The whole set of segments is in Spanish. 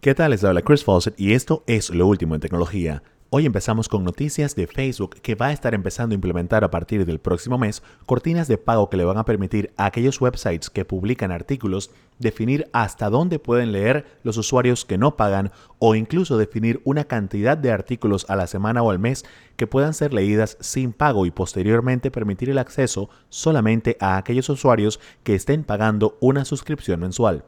¿Qué tal? Les habla Chris Fawcett y esto es lo último en tecnología. Hoy empezamos con noticias de Facebook que va a estar empezando a implementar a partir del próximo mes cortinas de pago que le van a permitir a aquellos websites que publican artículos definir hasta dónde pueden leer los usuarios que no pagan o incluso definir una cantidad de artículos a la semana o al mes que puedan ser leídas sin pago y posteriormente permitir el acceso solamente a aquellos usuarios que estén pagando una suscripción mensual.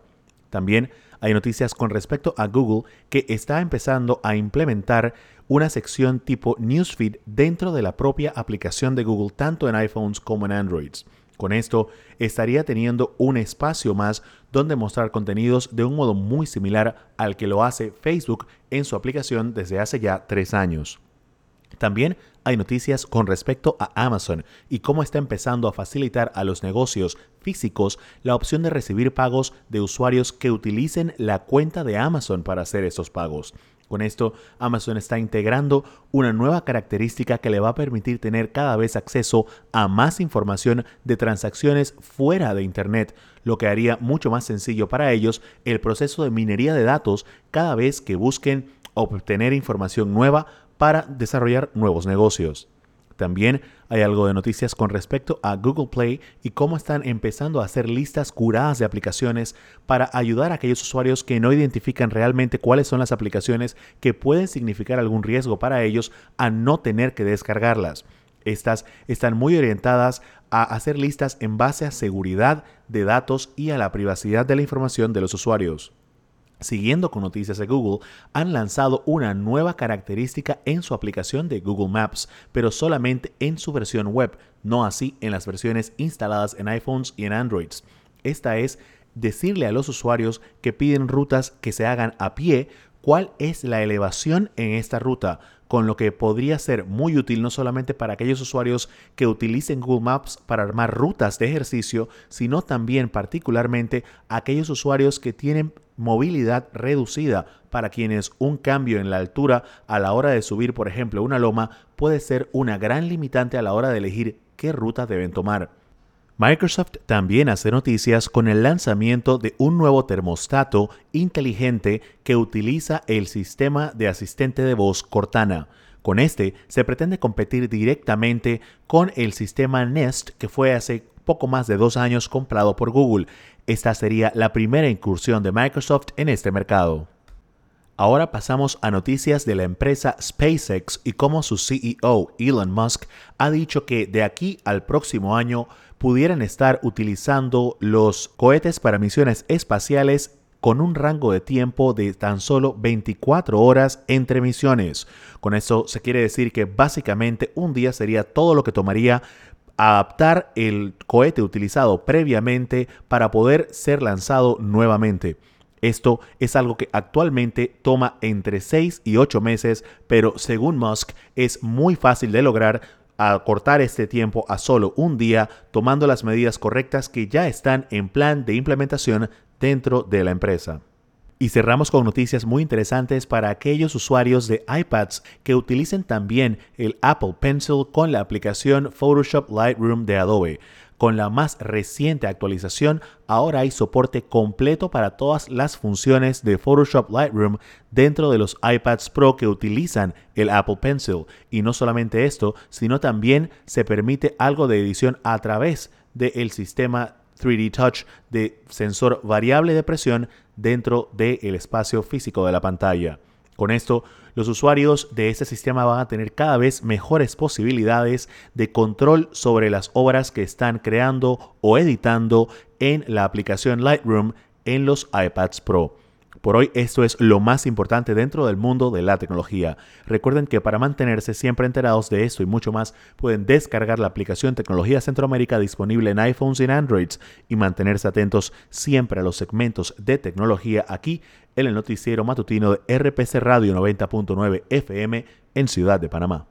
También hay noticias con respecto a Google que está empezando a implementar una sección tipo Newsfeed dentro de la propia aplicación de Google, tanto en iPhones como en Androids. Con esto estaría teniendo un espacio más donde mostrar contenidos de un modo muy similar al que lo hace Facebook en su aplicación desde hace ya tres años. También hay noticias con respecto a Amazon y cómo está empezando a facilitar a los negocios físicos la opción de recibir pagos de usuarios que utilicen la cuenta de Amazon para hacer esos pagos. Con esto, Amazon está integrando una nueva característica que le va a permitir tener cada vez acceso a más información de transacciones fuera de Internet, lo que haría mucho más sencillo para ellos el proceso de minería de datos cada vez que busquen obtener información nueva para desarrollar nuevos negocios. También hay algo de noticias con respecto a Google Play y cómo están empezando a hacer listas curadas de aplicaciones para ayudar a aquellos usuarios que no identifican realmente cuáles son las aplicaciones que pueden significar algún riesgo para ellos a no tener que descargarlas. Estas están muy orientadas a hacer listas en base a seguridad de datos y a la privacidad de la información de los usuarios. Siguiendo con noticias de Google, han lanzado una nueva característica en su aplicación de Google Maps, pero solamente en su versión web, no así en las versiones instaladas en iPhones y en Androids. Esta es decirle a los usuarios que piden rutas que se hagan a pie cuál es la elevación en esta ruta, con lo que podría ser muy útil no solamente para aquellos usuarios que utilicen Google Maps para armar rutas de ejercicio, sino también particularmente aquellos usuarios que tienen movilidad reducida para quienes un cambio en la altura a la hora de subir, por ejemplo, una loma puede ser una gran limitante a la hora de elegir qué ruta deben tomar. Microsoft también hace noticias con el lanzamiento de un nuevo termostato inteligente que utiliza el sistema de asistente de voz Cortana. Con este se pretende competir directamente con el sistema Nest que fue hace poco más de dos años comprado por Google. Esta sería la primera incursión de Microsoft en este mercado. Ahora pasamos a noticias de la empresa SpaceX y cómo su CEO Elon Musk ha dicho que de aquí al próximo año pudieran estar utilizando los cohetes para misiones espaciales con un rango de tiempo de tan solo 24 horas entre misiones. Con eso se quiere decir que básicamente un día sería todo lo que tomaría adaptar el cohete utilizado previamente para poder ser lanzado nuevamente. Esto es algo que actualmente toma entre 6 y 8 meses, pero según Musk es muy fácil de lograr acortar este tiempo a solo un día tomando las medidas correctas que ya están en plan de implementación dentro de la empresa. Y cerramos con noticias muy interesantes para aquellos usuarios de iPads que utilicen también el Apple Pencil con la aplicación Photoshop Lightroom de Adobe. Con la más reciente actualización, ahora hay soporte completo para todas las funciones de Photoshop Lightroom dentro de los iPads Pro que utilizan el Apple Pencil. Y no solamente esto, sino también se permite algo de edición a través del sistema 3D Touch de sensor variable de presión dentro del espacio físico de la pantalla. Con esto, los usuarios de este sistema van a tener cada vez mejores posibilidades de control sobre las obras que están creando o editando en la aplicación Lightroom en los iPads Pro. Por hoy esto es lo más importante dentro del mundo de la tecnología. Recuerden que para mantenerse siempre enterados de esto y mucho más pueden descargar la aplicación Tecnología Centroamérica disponible en iPhones y en Androids y mantenerse atentos siempre a los segmentos de tecnología aquí en el noticiero matutino de RPC Radio 90.9 FM en Ciudad de Panamá.